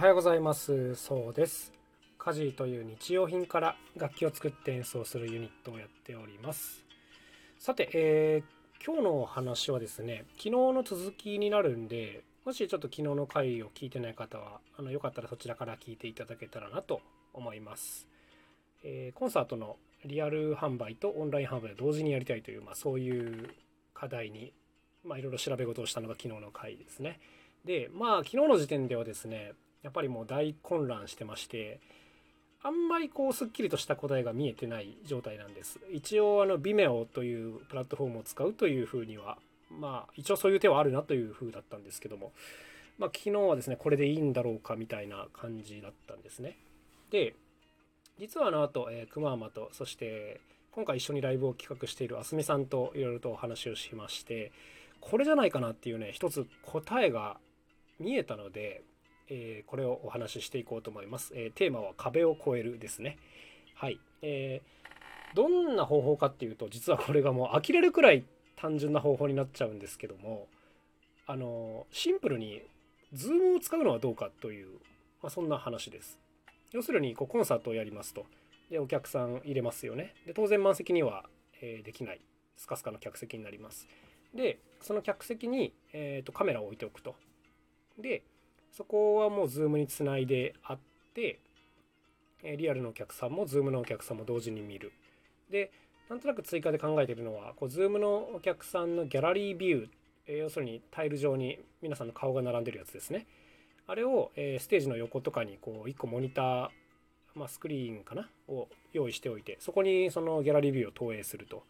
おはようございます。そうです。家事という日用品から楽器を作って演奏するユニットをやっております。さて、えー、今日の話はですね昨日の続きになるんでもしちょっと昨日の回を聞いてない方はあのよかったらそちらから聞いていただけたらなと思います、えー、コンサートのリアル販売とオンライン販売を同時にやりたいという、まあ、そういう課題にまあ、いろいろ調べ事をしたのが昨日の回ですね。で、まあ、昨日の時点ではですね、やっぱりもう大混乱してまして、あんまりこう、すっきりとした答えが見えてない状態なんです。一応、あの、Vimeo というプラットフォームを使うというふうには、まあ、一応そういう手はあるなというふうだったんですけども、まあ、昨日はですね、これでいいんだろうかみたいな感じだったんですね。で、実はあの後、えー、熊山と、そして、今回一緒にライブを企画しているあすみさんといろいろとお話をしまして、これじゃないかなっていうね一つ答えが見えたので、えー、これをお話ししていこうと思います、えー、テーマは壁を越えるですね。はい、えー、どんな方法かっていうと実はこれがもう呆れるくらい単純な方法になっちゃうんですけどもあのシンプルにズームを使うのはどうかという、まあ、そんな話です。要するにこうコンサートをやりますと。でお客さん入れますよね。で当然満席には、え、できない。スカスカの客席になります。でその客席に、えーと、カメラを置いておくと。でそこはもう Zoom につないであってえリアルのお客さんも Zoom のお客さんも同時に見る。でなんとなく追加で考えているのはこう Zoom のお客さんの gallery view、え、要するにタイル状に皆さんの顔が並んでるやつですね。あれを、え、ステージの横とかにこう1個モニター、まあ、スクリーンかな？を用意しておいてそこにそのギャラリービューを投影すると。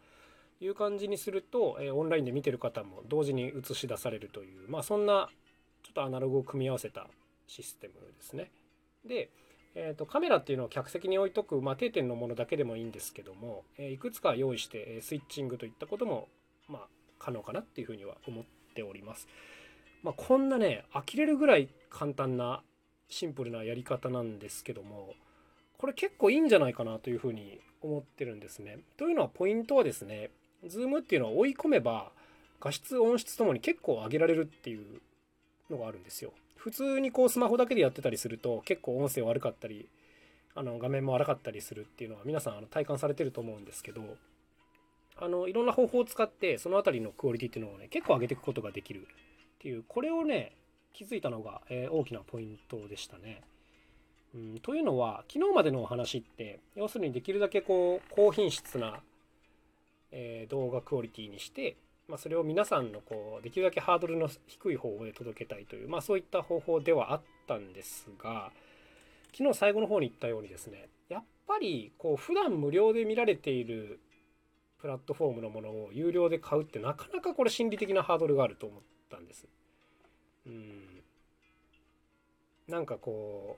いう感じにすると、えオンラインで見てる方も同時に映し出されるという、まあ、そんなっとアナログを組み合わせたシステムですね。で、えーと、カメラっていうのを客席に置いとく、まあ、定点のものだけでもいいんですけども、えいくつか用意してえスイッチングといったことも、まあ、可能かなっていうふうには思っております。まあ、こんなね呆れるぐらい簡単なシンプルなやり方なんですけどもこれ結構いいんじゃないかなというふうに思ってるんですね。というのはポイントはですねズームっていうのは追い込めば画質音質ともに結構上げられるっていうのがあるんですよ。普通にこうスマホだけでやってたりすると結構音声悪かったりあの画面も荒かったりするっていうのは皆さんあの体感されてると思うんですけどあのいろんな方法を使ってその辺りのクオリティっていうのをね結構上げていくことができるっていうこれをね気づいたのが、えー、大きなポイントでしたね。うん、というのは昨日までのお話って要するにできるだけこう高品質なえー、動画クオリティにして、まあ、それを皆さんのこうできるだけハードルの低い方法で届けたいという、まあ、そういった方法ではあったんですが昨日最後の方に言ったようにですねやっぱりこう普段無料で見られているプラットフォームのものを有料で買うってなかなかこれ心理的なハードルがあると思ったんです。うんなんかこ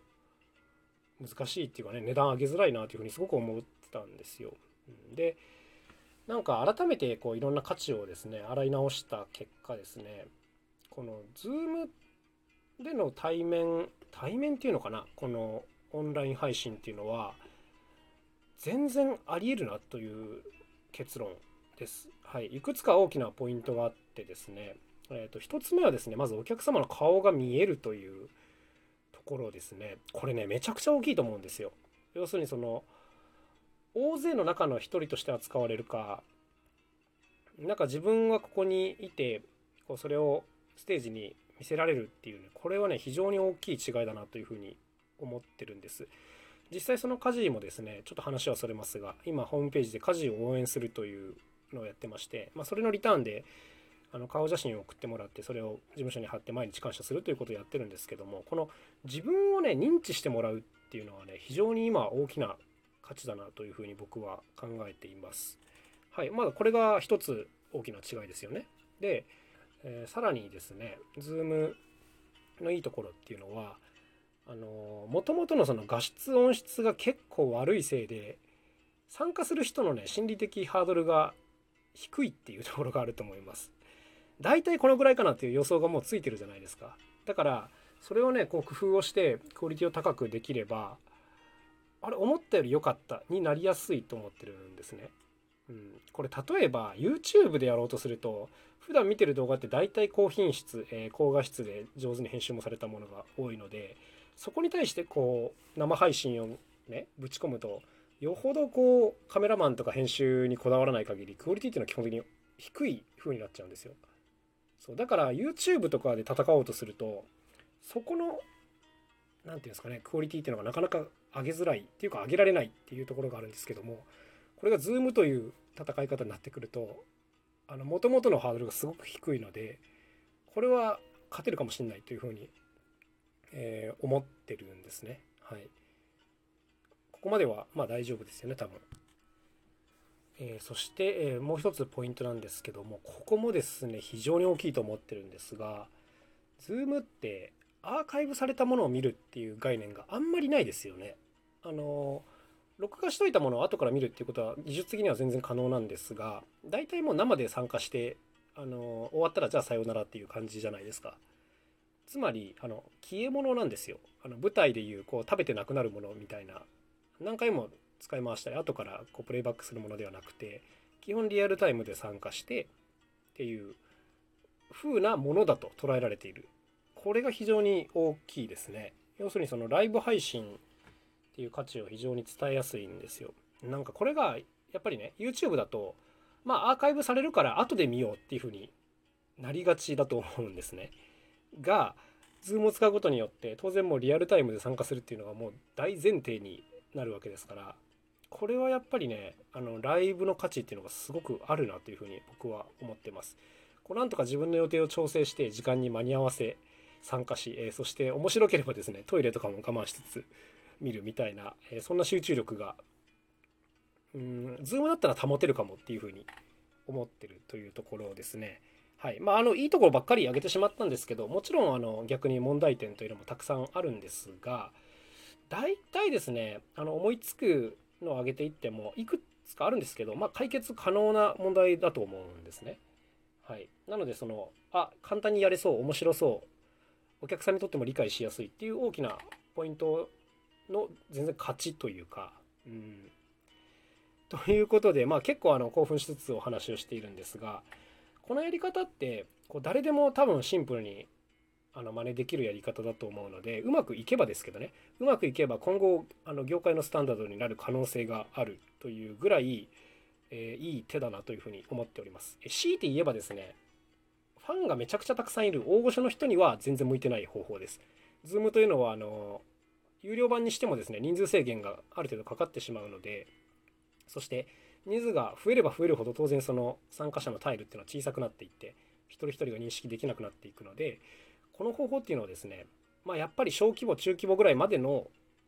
う難しいっていうかね値段上げづらいなというふうにすごく思ってたんですよ。でなんか改めてこういろんな価値をですね洗い直した結果ですねこの Zoom での対面対面っていうのかなこのオンライン配信っていうのは全然ありえるなという結論です。はい、いくつか大きなポイントがあってですね、えー、と1つ目はですねまずお客様の顔が見えるというところですねこれねめちゃくちゃ大きいと思うんですよ。要するにその大勢の中の一人として扱われるか。なんか自分はここにいてこうそれをステージに見せられるっていうねこれはね非常に大きい違いだなというふうに思ってるんです。実際その家事もですねちょっと話はそれますが今ホームページで家事を応援するというのをやってまして、まあ、それのリターンであの顔写真を送ってもらってそれを事務所に貼って毎日感謝するということをやってるんですけどもこの自分をね認知してもらうっていうのはね非常に今大きな価値だなというふうに僕は考えています。はい、まだこれが一つ大きな違いですよね。で、えー、さらにですね、Zoom のいいところっていうのは、あのもともとのその画質音質が結構悪いせいで、参加する人のね、心理的ハードルが低いっていうところがあると思います。大体このぐらいかなっていう予想がもうついてるじゃないですか。だから、それをね、こう工夫をしてクオリティを高くできれば、あれ思ったより良かったになりやすいと思ってるんですね。うん、これ例えば YouTube でやろうとすると普段見てる動画って大体高品質、えー、高画質で上手に編集もされたものが多いのでそこに対してこう生配信をねぶち込むとよほどこうカメラマンとか編集にこだわらない限りクオリティっていうのは基本的に低い風になっちゃうんですよ。そう。だから YouTube とかで戦おうとするとそこの何て言うんですかねクオリティっていうのがなかなか上げづらいっていうか上げられないっていうところがあるんですけどもこれが Zoom という戦い方になってくるともともとのハードルがすごく低いのでこれは勝てるかもしれないというふうに、えー、思ってるんですね。はい。ここまではまあ大丈夫ですよね多分。えー、そして、えー、もう一つポイントなんですけどもここもですね非常に大きいと思ってるんですが Zoom ってアーカイブされたものを見るっていう概念があんまりないですよね。あの録画しといたものを後から見るっていうことは技術的には全然可能なんですが大体もう生で参加してあの終わったらじゃあさようならっていう感じじゃないですか。つまりあの消え物なんですよ。あの舞台でいうこう食べてなくなるものみたいな何回も使い回したり後からこうプレイバックするものではなくて基本リアルタイムで参加してっていう風なものだと捉えられているこれが非常に大きいですね要するにそのライブ配信っていう価値を非常に伝えやすいんですよ。なんかこれがやっぱりね YouTube だとまあアーカイブされるから後で見ようっていう風になりがちだと思うんですね。が Zoom を使うことによって当然もうリアルタイムで参加するっていうのがもう大前提になるわけですからこれはやっぱりねあのライブの価値っていうのがすごくあるなというふうに僕は思ってます。こうなんとか自分の予定を調整して時間に間に合わせ参加し、えー、そして面白ければですねトイレとかも我慢しつつ見るみたいな、え、そんな集中力がうん Zoom だったら保てるかもっていうふうに思ってるというところですね。はいまあ、あのいいところばっかり挙げてしまったんですけどもちろんあの逆に問題点というのもたくさんあるんですが大体ですねあの思いつくのを挙げていってもいくつかあるんですけど、まあ、解決可能な問題だと思うんですね。はい、なのでそのあ簡単にやれそう面白そうお客さんにとっても理解しやすいっていう大きなポイントの全然勝ちというか。うんということで、まあ、結構あの興奮しつつお話をしているんですがこのやり方ってこう誰でも多分シンプルにあの真似できるやり方だと思うのでうまくいけばですけどねうまくいけば今後あの業界のスタンダードになる可能性があるというぐらい、えー、いい手だなというふうに思っております。強いて言えばですねファンがめちゃくちゃたくさんいる大御所の人には全然向いてない方法です。Zoom というのはあの有料版にしてもですね人数制限がある程度かかってしまうのでそして人数が増えれば増えるほど当然その参加者のタイルっていうのは小さくなっていって一人一人が認識できなくなっていくのでこの方法っていうのはですね、まあ、やっぱり小規模中規模ぐらいまでの、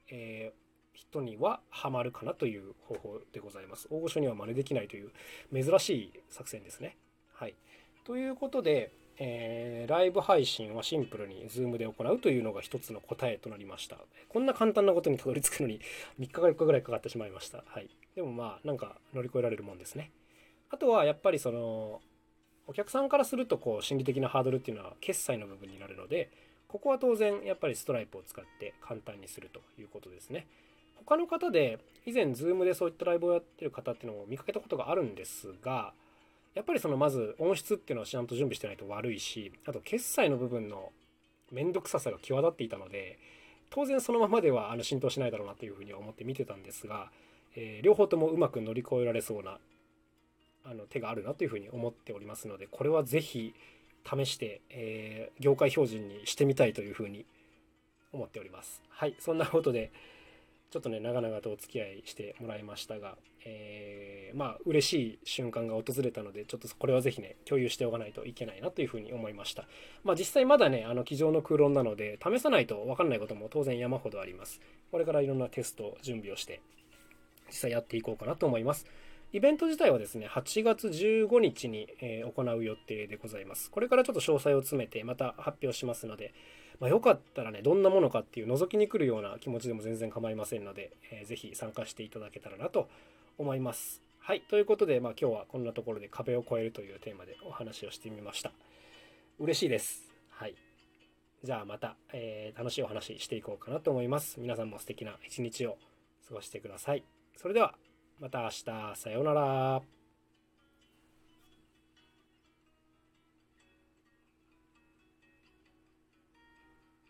えー、人にはハマるかなという方法でございます。大御所には真似できないという珍しい作戦ですね。はい、ということで、えー、ライブ配信はシンプルに Zoom で行うというのが一つの答えとなりました。こんな簡単なことにたどり着くのに 3日か4日ぐらいかかってしまいました。はい。でもまあなんか乗り越えられるもんですね。あとはやっぱりそのお客さんからするとこう心理的なハードルっていうのは決済の部分になるのでここは当然やっぱりストライプを使って簡単にするということですね他の方で以前 Zoom でそういったライブをやってる方っていうのを見かけたことがあるんですがやっぱりそのまず音質っていうのはちゃんと準備してないと悪いしあと決済の部分の面倒くささが際立っていたので当然そのままではあの浸透しないだろうなというふうに思って見てたんですが、えー、両方ともうまく乗り越えられそうなあの手があるなというふうに思っておりますのでこれは是非試して、えー、業界標準にしてみたいというふうに思っております。はい、そんなことでちょっとね長々とお付き合いしてもらいましたが、えー、まあ嬉しい瞬間が訪れたのでちょっとこれは是非ね共有しておかないといけないなというふうに思いました。まあ実際まだねあの机上の空論なので試さないと分かんないことも当然山ほどあります。これからいろんなテスト準備をして実際やっていこうかなと思います。イベント自体はですね、8月15日に、行う予定でございます。これからちょっと詳細を詰めてまた発表しますので、まあ、よかったらね、どんなものかっていう覗きに来るような気持ちでも全然構いませんので、えー、ぜひ参加していただけたらなと思います。はい。ということで、まあ、今日はこんなところで壁を越えるというテーマでお話をしてみました。嬉しいです。はい。じゃあまた、えー、楽しいお話していこうかなと思います。皆さんも素敵な一日を過ごしてください。それではまた明日さようなら。